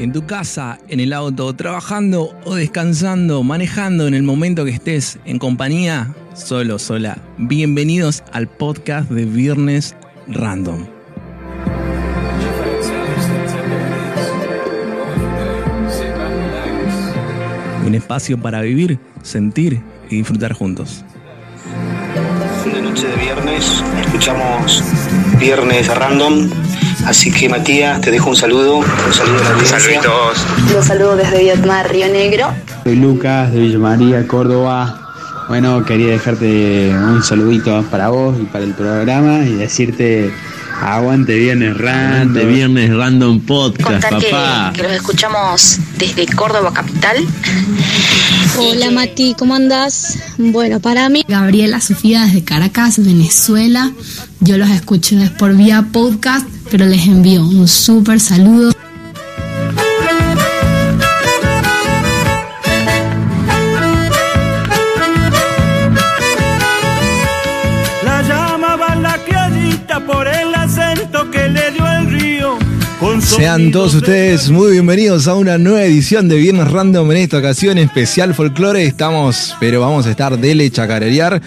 en tu casa, en el auto, trabajando o descansando, manejando en el momento que estés en compañía, solo, sola. Bienvenidos al podcast de Viernes Random. Un espacio para vivir, sentir y disfrutar juntos. De noche de viernes, escuchamos Viernes Random. Así que Matías, te dejo un saludo, un saludo a la audiencia. Saluditos. Los saludo desde Vietmar, Río Negro. Soy Lucas de Villa María, Córdoba. Bueno, quería dejarte un saludito para vos y para el programa y decirte aguante viernes random. De Viernes Random Podcast, Contar que, papá. que los escuchamos desde Córdoba capital. Hola Mati, ¿cómo andás? Bueno, para mí Gabriela Sofía desde Caracas, Venezuela. Yo los escucho es por vía podcast, pero les envío un súper saludo. Sean todos de- ustedes muy bienvenidos a una nueva edición de Viernes Random en esta ocasión especial folclore. Estamos, pero vamos a estar dele chacarerear.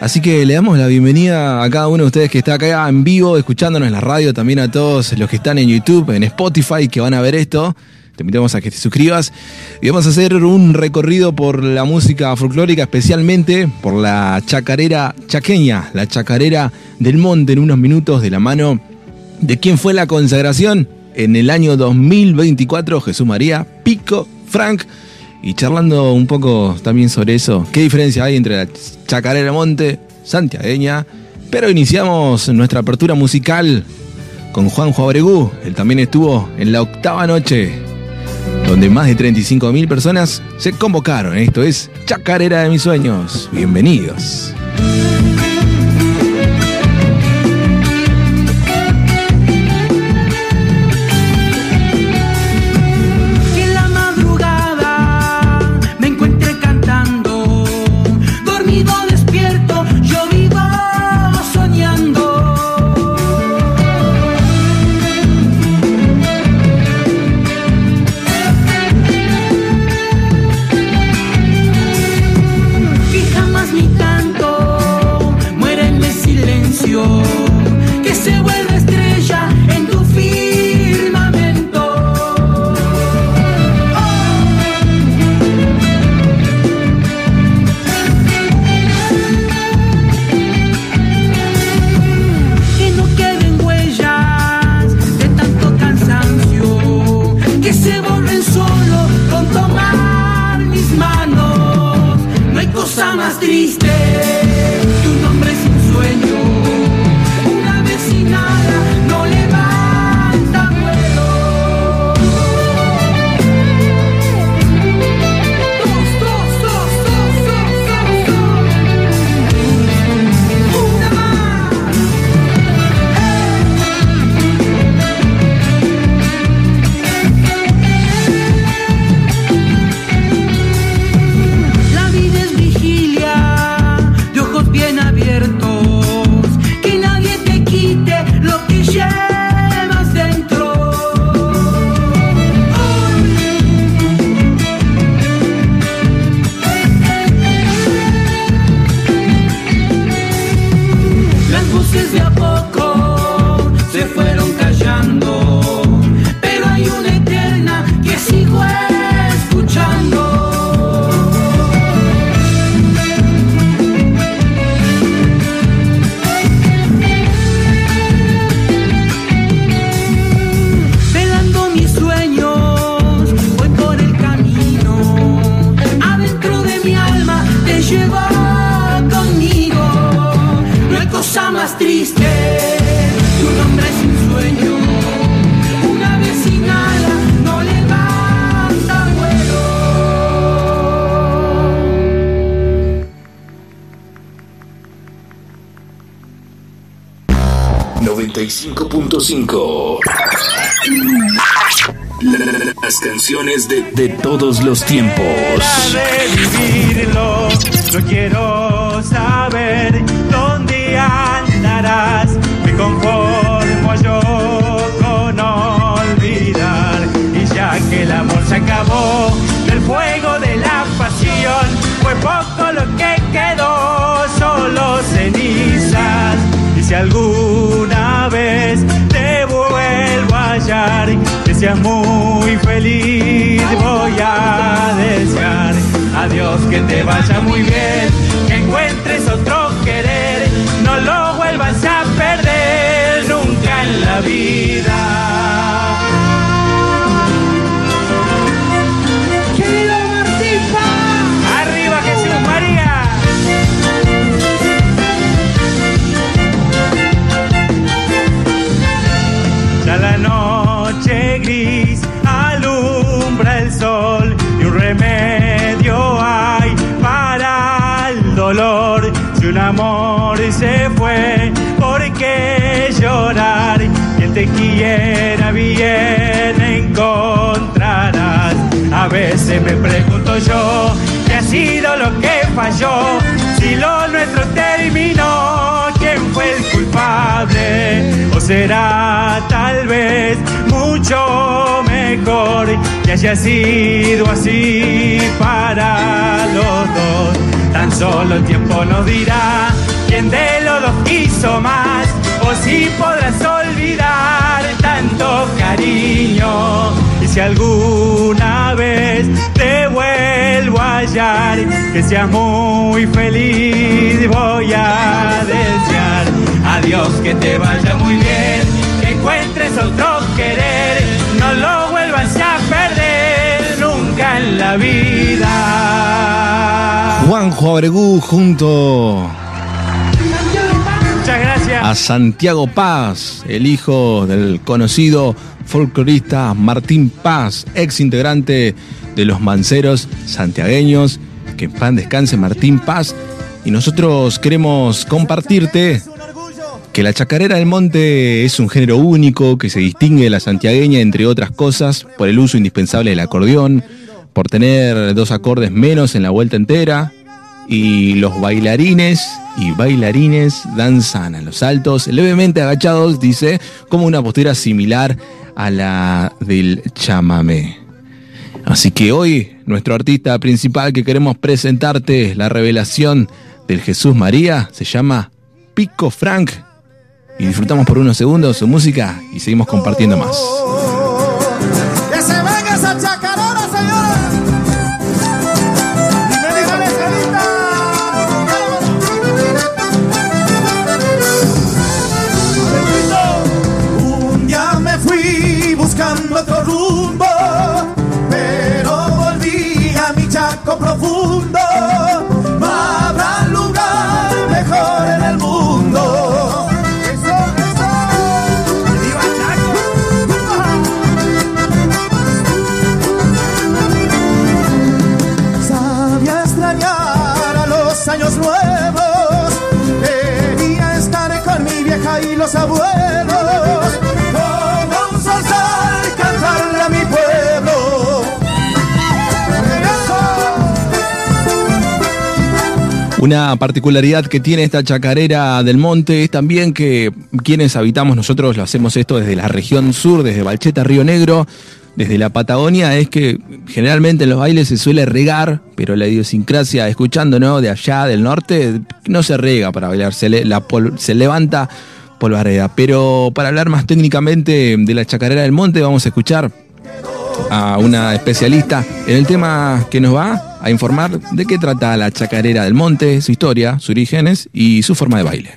Así que le damos la bienvenida a cada uno de ustedes que está acá en vivo, escuchándonos en la radio, también a todos los que están en YouTube, en Spotify, que van a ver esto. Te invitamos a que te suscribas. Y vamos a hacer un recorrido por la música folclórica, especialmente por la chacarera chaqueña, la chacarera del monte, en unos minutos de la mano de quién fue la consagración en el año 2024, Jesús María Pico Frank. Y charlando un poco también sobre eso, qué diferencia hay entre la chacarera monte santiagueña. Pero iniciamos nuestra apertura musical con Juanjo Abregú. Él también estuvo en la octava noche, donde más de 35.000 personas se convocaron. Esto es Chacarera de mis sueños. Bienvenidos. 95.5. Las canciones de, de, todos los tiempos. Yo quiero saber dónde andarás. Me conformo yo con olvidar. Y ya que el amor se acabó, del fuego de la pasión, fue poco lo que quedó, solo cenizas. Y si algún seas muy feliz. Voy a desear a Dios que te vaya muy bien, que encuentres otro querer, no lo vuelvas a perder nunca en la vida. Será tal vez mucho mejor que haya sido así para los dos? Tan solo el tiempo nos dirá quién de los dos quiso más o si podrás olvidar tanto cariño. Y si alguna vez te vuelvo a hallar, que seas muy feliz, voy a desear a Dios que te vaya muy bien, que encuentres otro querer, no lo vuelvas a perder nunca en la vida. Juanjo Abregú junto Muchas gracias. a Santiago Paz, el hijo del conocido folclorista Martín Paz, ex integrante de los Manceros santiagueños. Que en pan descanse Martín Paz. Y nosotros queremos compartirte que la chacarera del monte es un género único que se distingue de la santiagueña, entre otras cosas, por el uso indispensable del acordeón, por tener dos acordes menos en la vuelta entera, y los bailarines y bailarines danzan a los saltos, levemente agachados, dice, como una postura similar a la del chamamé. Así que hoy, nuestro artista principal que queremos presentarte, la revelación del Jesús María, se llama Pico Frank. Y disfrutamos por unos segundos su música y seguimos compartiendo más. Una particularidad que tiene esta chacarera del monte es también que quienes habitamos nosotros lo hacemos esto desde la región sur, desde Balcheta, Río Negro, desde la Patagonia, es que generalmente en los bailes se suele regar, pero la idiosincrasia, escuchando ¿no? de allá, del norte, no se rega para bailar, se, le- la pol- se levanta polvareda. Pero para hablar más técnicamente de la chacarera del monte, vamos a escuchar a una especialista en el tema que nos va a informar de qué trata la chacarera del monte, su historia, sus orígenes y su forma de baile.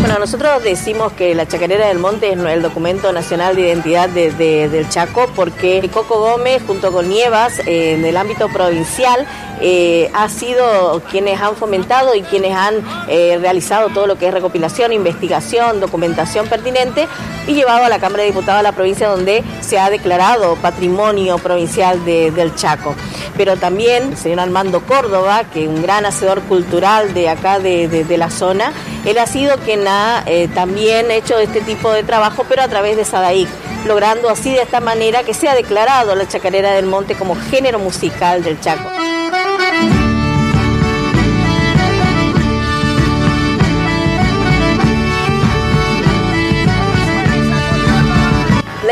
Bueno, nosotros decimos que la Chacarera del Monte es el documento nacional de identidad de- de- del Chaco porque Coco Gómez junto con Nievas en el ámbito provincial eh, ha sido quienes han fomentado y quienes han eh, realizado todo lo que es recopilación, investigación, documentación pertinente y llevado a la Cámara de Diputados de la provincia donde se ha declarado patrimonio provincial de- del Chaco. Pero también el señor Armando Córdoba, que es un gran hacedor cultural de acá de la zona, él ha sido quien ha eh, también hecho este tipo de trabajo, pero a través de SADAIC, logrando así de esta manera que sea declarado la Chacarera del Monte como género musical del Chaco.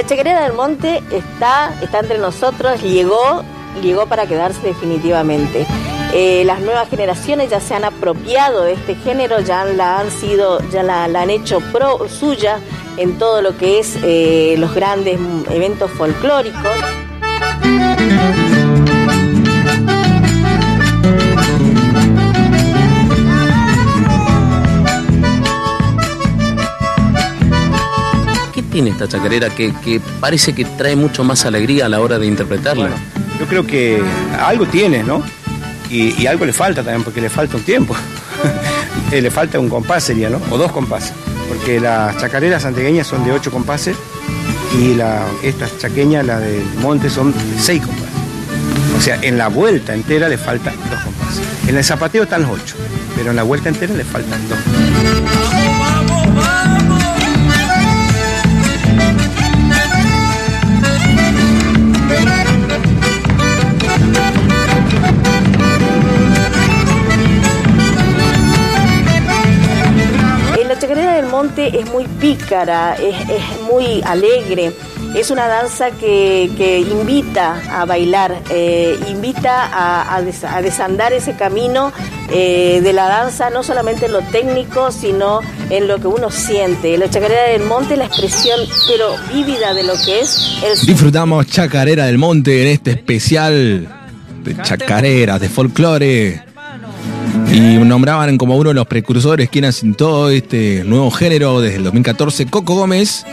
La Chacarera del Monte está, está entre nosotros, llegó, llegó para quedarse definitivamente. eh, las nuevas generaciones ya se han apropiado de este género, ya la han sido, ya la, han hecho pro suya en todo lo que es eh, los grandes eventos folclóricos. Tiene esta chacarera que, parece que trae mucho más alegría a la hora de interpretarla? Yo creo que algo tiene, ¿no? Y, algo le falta también, porque le falta un tiempo. Eh, le falta un compás sería, ¿no? O dos compases. Porque las chacareras santegueñas son de ocho compases y la, estas chaqueñas, la del monte, son de seis compases. O sea, en la vuelta entera le faltan dos compases. En el zapateo están los ocho, pero en la vuelta entera le faltan dos. Es muy pícara, es, es muy alegre. Es una danza que, que invita a bailar, eh, invita a, a des- a desandar ese camino eh, de la danza, no solamente en lo técnico, sino en lo que uno siente. La chacarera del monte es la expresión, pero vívida de lo que es el Disfrutamos Chacarera del Monte en este especial de chacareras, de folclore. Y nombraban como uno de los precursores quien asentó este nuevo género desde el 2014, Coco Gómez.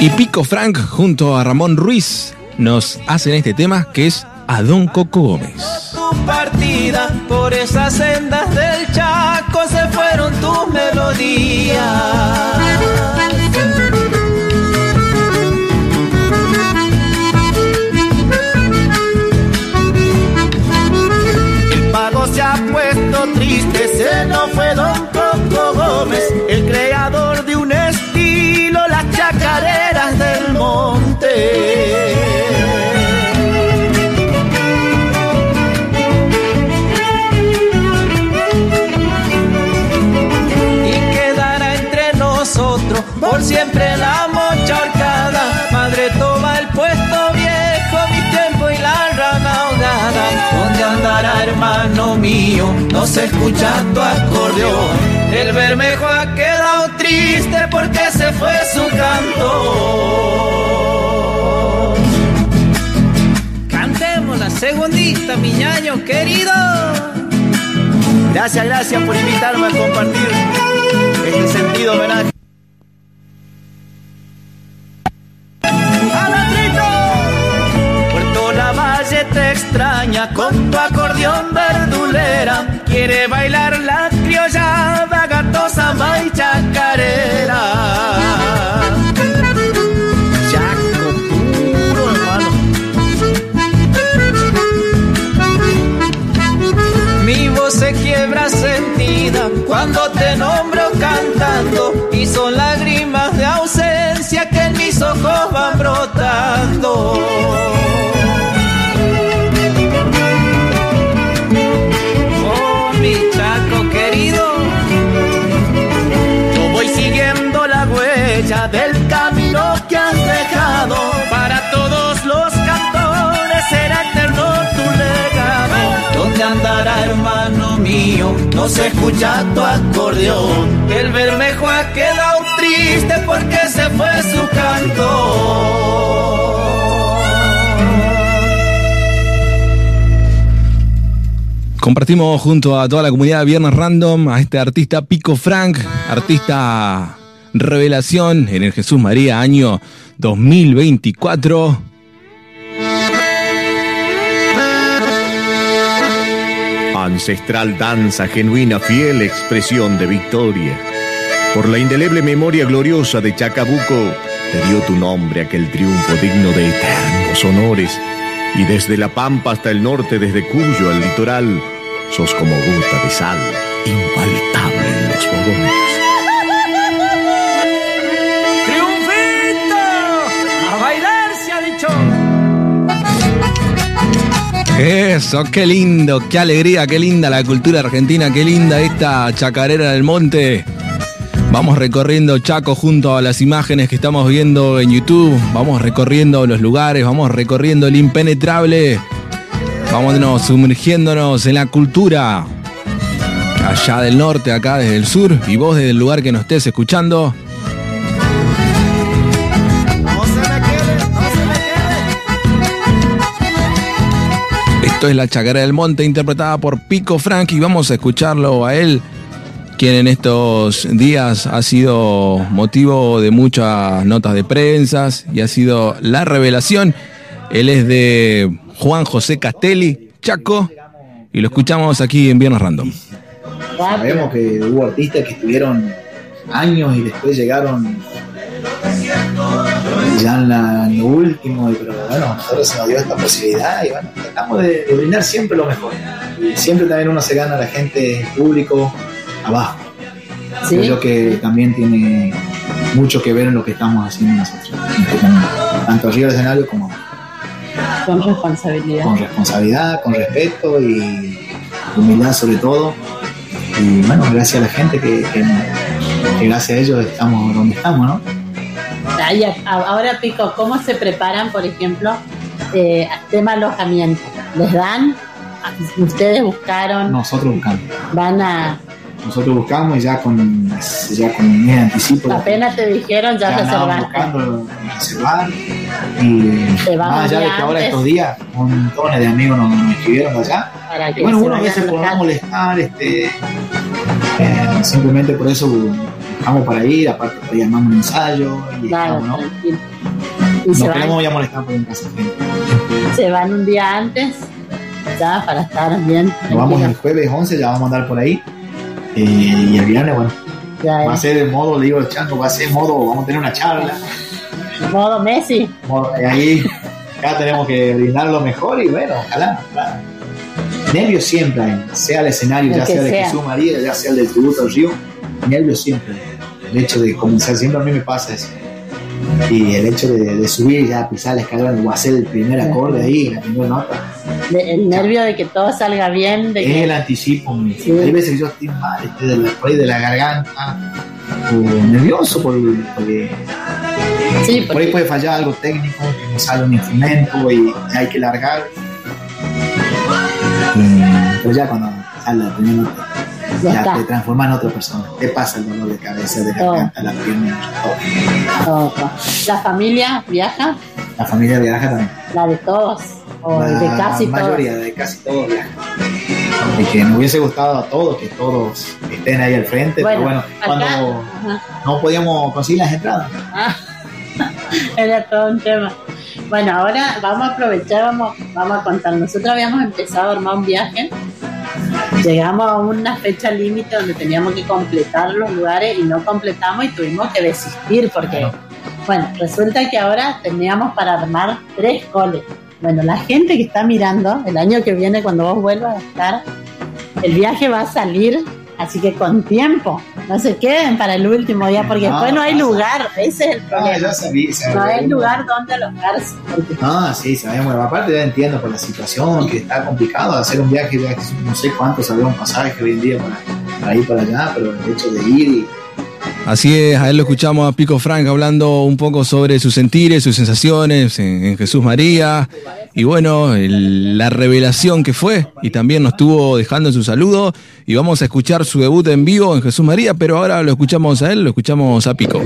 Y Pico Frank junto a Ramón Ruiz nos hacen este tema que es a Don Coco Gómez. tu por esas sendas del Chaco se fueron tus melodías. Nos fue Don Coco Gómez, el creador de un estilo, las chacareras del monte. Mío? No se escucha tu acordeón. El bermejo ha quedado triste porque se fue su canto. Cantemos la segundita, mi ñaño querido. Gracias, gracias por invitarme a compartir este sentido homenaje. Te extraña con tu acordeón Quiere bailar la criollada, gato, samba y chacarera. Chaco puro, hermano. Mi voz se quiebra sentida cuando te nombro cantando y son lágrimas No se escucha tu acordeón. El bermejo ha quedado triste porque se fue su canto. Compartimos junto a toda la comunidad de Viernes Random a este artista Pico Frank, artista revelación en el Jesús María año 2024. Ancestral danza, genuina, fiel expresión de victoria. Por la indeleble memoria gloriosa de Chacabuco, te dio tu nombre aquel triunfo digno de eternos honores. Y desde la Pampa hasta el norte, desde Cuyo al litoral, sos como gota de sal, infaltable en los fogones. Eso, qué lindo, qué alegría, qué linda la cultura argentina, qué linda esta chacarera del monte. Vamos recorriendo Chaco junto a las imágenes que estamos viendo en YouTube. Vamos recorriendo los lugares, vamos recorriendo el impenetrable. Vámonos sumergiéndonos en la cultura. Allá del norte, acá desde el sur, y vos desde el lugar que nos estés escuchando. Esto es La Chacara del Monte, interpretada por Pico Frank, y vamos a escucharlo a él, quien en estos días ha sido motivo de muchas notas de prensa y ha sido la revelación. Él es de Juan José Castelli, Chaco, y lo escuchamos aquí en Viernes Random. Sabemos que hubo artistas que estuvieron años y después llegaron ya en, la- en lo último, y- pero bueno, nosotros se nos dio esta posibilidad y bueno, tratamos de, de brindar siempre lo mejor. Y siempre también uno se gana a la gente, el público, abajo. Sí. Creo yo que también tiene mucho que ver en lo que estamos haciendo nosotros, este tanto arriba del escenario como abajo. Con responsabilidad. con responsabilidad, con respeto y humildad sobre todo. Y bueno, gracias a la gente que, que- que gracias a ellos estamos donde estamos, ¿no? A- ahora, Pico, ¿cómo se preparan, por ejemplo, eh, tema alojamiento? ¿Les dan? ¿Ustedes buscaron? Nosotros buscamos. ¿Van a...? Nosotros buscamos y ya con, ya con un mes de anticipo. Apenas te dijeron, ya, ya reservaste. buscando reservar. Y Te más allá de que ahora estos días montones de amigos nos, nos escribieron allá. Para que bueno, uno a veces por no molestar, este, eh, simplemente por eso buscamos para ir, aparte por ahí armamos un ensayo y Claro, estamos, ¿no? Y queremos ya molestar por en casa se van un día antes, ya, para estar bien. Nos vamos el jueves 11, ya vamos a andar por ahí. Eh, y el viernes, bueno, Ya va a ser el modo, le digo al chango, va a ser modo, vamos a tener una charla. Modo Messi. modo- y ahí acá tenemos que brindar lo mejor y bueno, ojalá. ojalá. Nervios siempre hay, sea el escenario, El ya sea de. Jesús María, ya sea el del tributo al río, nervios siempre. El hecho de comenzar, siempre a mí me pasa eso. Y el hecho de, de subir ya, pisar la escalera o hacer el primer acorde ahí, la primera nota, De- el nervio de que todo salga bien, de es que el anticipo. Sí. Hay veces que yo estoy mal, este, de la, por ahí de la garganta, o nervioso por, porque, Sí, por ahí puede fallar algo técnico, que no sale un instrumento y hay que largar. Y- pero ya cuando sale la primera nota, Ya te transformas en otra persona. Te pasa el dolor de cabeza, de garganta, la pierna, todo. La familia viaja, La familia viaja también. la de todos, o la de casi mayoría, todos. de casi todos viajan. Y que nos hubiese gustado a todos que todos estén ahí al frente, pero bueno, acá- cuando ajá. no podíamos conseguir las entradas. Ah, era todo un tema. Bueno, ahora vamos a aprovechar, vamos, vamos a contar. Nosotros habíamos empezado a armar un viaje. Llegamos a una fecha límite donde teníamos que completar los lugares y no completamos y tuvimos que desistir porque, bueno, resulta que ahora teníamos para armar tres coles. Bueno, la gente que está mirando, el año que viene cuando vos vuelvas a estar, el viaje va a salir, así que con tiempo. No se queden para el último día porque No, después no hay lugar. Ese es el problema. No hay lugar donde alojarse. porque- Ah, sí, sabemos. Aparte, ya entiendo por la situación que está complicado hacer un viaje. No sé cuánto salió un pasaje hoy en día para, para ir para allá, pero el hecho de ir y Así es, a él lo escuchamos a Pico Frank hablando un poco sobre sus sentires, sus sensaciones en, Jesús María y bueno, la revelación que fue y también nos estuvo dejando su saludo y vamos a escuchar su debut en vivo en Jesús María, pero ahora lo escuchamos a él, lo escuchamos a Pico.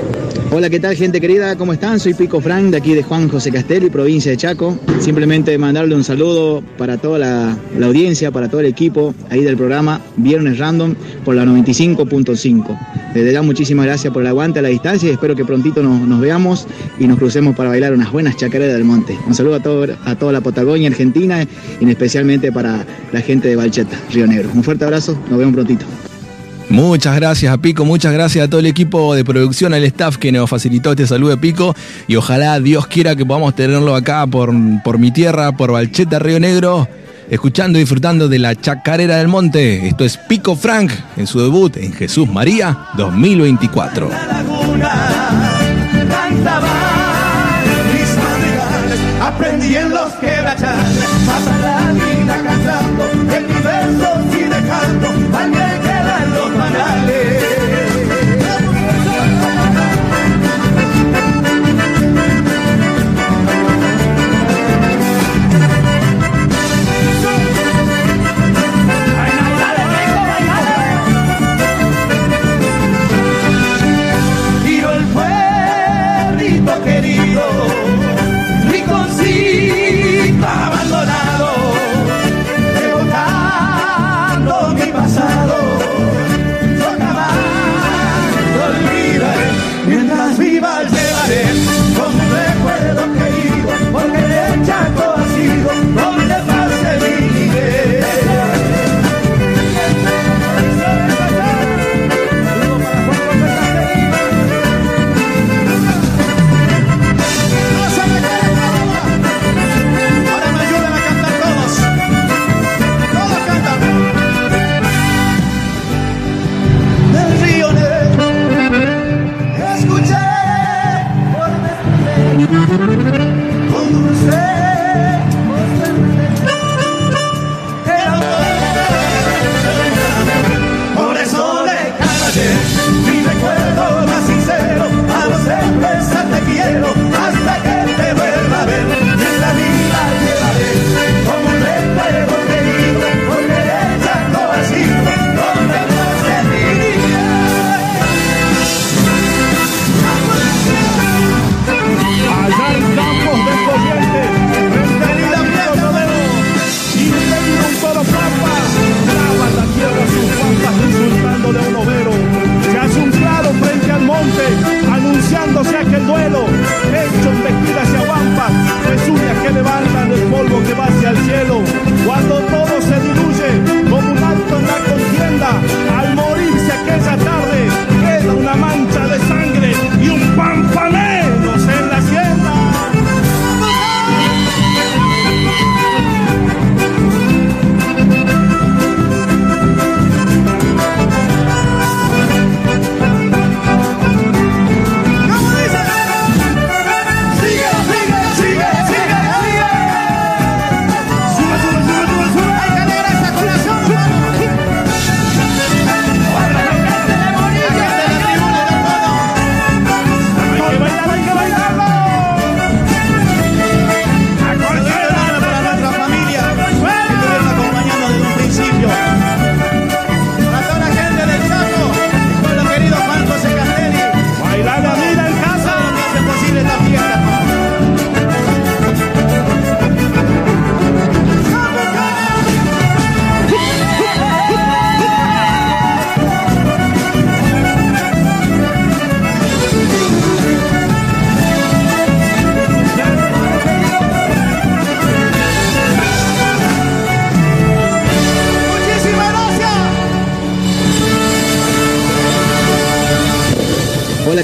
Hola, ¿qué tal gente querida? ¿Cómo están? Soy Pico Frank de aquí de Juan José Castelli, provincia de Chaco. Simplemente mandarle un saludo para toda la, audiencia, para todo el equipo ahí del programa Viernes Random por la 95.5. Desde ya muchísimas gracias por el aguante a la distancia y espero que prontito nos, nos veamos y nos crucemos para bailar unas buenas chacareras del monte. Un saludo a, todo, a toda la Patagonia Argentina y especialmente para la gente de Valcheta, Río Negro. Un fuerte abrazo, nos vemos prontito. Muchas gracias a Pico, muchas gracias a todo el equipo de producción, al staff que nos facilitó este saludo de Pico y ojalá Dios quiera que podamos tenerlo acá por, por mi tierra, por Valcheta, Río Negro, escuchando y disfrutando de la Chacarera del Monte. Esto es Pico Frank en su debut en Jesús María 2024. cantaba mis madrigales, aprendí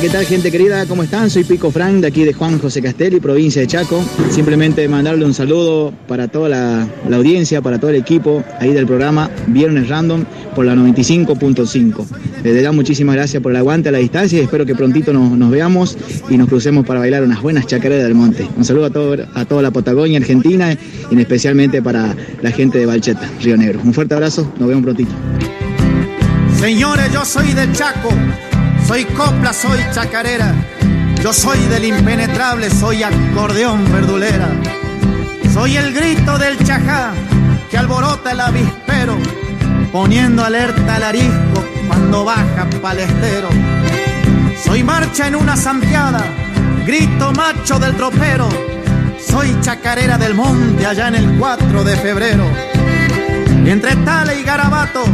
¿qué tal gente querida? ¿Cómo están? Soy Pico Frank de aquí de Juan José Castelli, provincia de Chaco. Simplemente mandarle un saludo para toda la, audiencia, para todo el equipo ahí del programa Viernes Random por la 95.5. Desde ya muchísimas gracias por el aguante a la distancia y espero que prontito nos, nos veamos y nos crucemos para bailar unas buenas chacareras del monte. Un saludo a, todo, a toda la Patagonia Argentina y especialmente para la gente de Valcheta, Río Negro. Un fuerte abrazo, nos vemos prontito. Señores, yo soy de Chaco, soy copla, soy chacarera, yo soy del impenetrable, soy acordeón verdulera, soy el grito del chajá que alborota el avispero, poniendo alerta al arisco cuando baja palestero. Soy marcha en una santiada, grito macho del tropero, soy chacarera del monte allá en el 4 de febrero. Entre Tale y Garabato,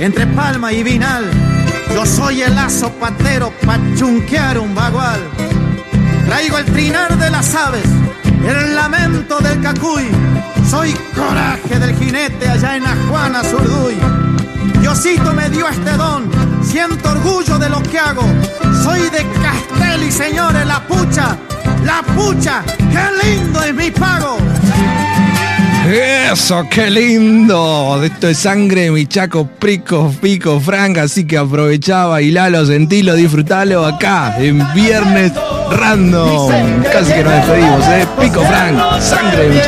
entre Palma y Vinal, yo soy el lazo patero pa' chunquear un bagual. Traigo el trinar de las aves, el lamento del cacuy, soy coraje del jinete allá en Ajuana, Zurduy. Diosito me dio este don, siento orgullo de lo que hago. Soy de Castel y señores, la pucha, la pucha, qué lindo es mi pago. Eso, qué lindo. Esto es sangre de mi chaco, prico, pico, franca. Así que aprovechá, bailalo, sentilo, disfrutalo acá en Viernes Random. Casi que nos despedimos, ¿eh? Pico, frank, sangre de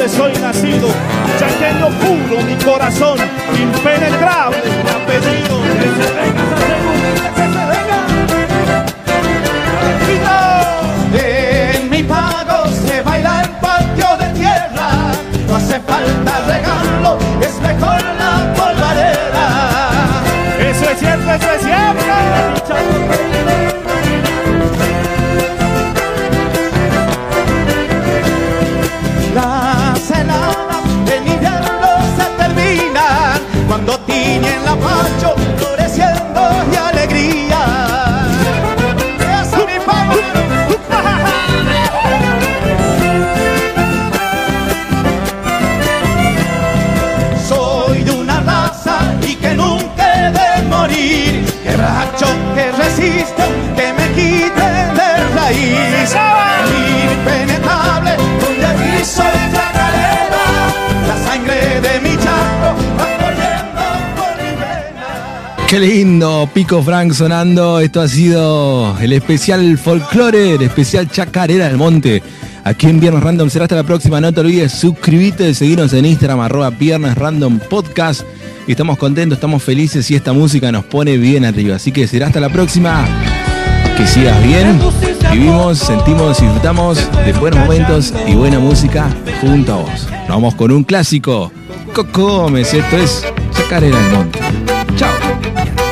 dónde soy nacido, chaqueño puro mi corazón, impenetrable mi apellido. Que se venga que se venga. Qué lindo, Pico Frank sonando. Esto ha sido el especial folclore, el especial chacarera del monte. Aquí en Viernes Random será hasta la próxima. No te olvides suscribirte, seguirnos en Instagram, arroba Viernes Random Podcast. Y estamos contentos, estamos felices y esta música nos pone bien arriba. Así que será hasta la próxima. Que sigas bien. Vivimos, sentimos, disfrutamos de buenos momentos y buena música junto a vos. Vamos con un clásico. Coco Gómez, esto es Chacarera del Monte. 照。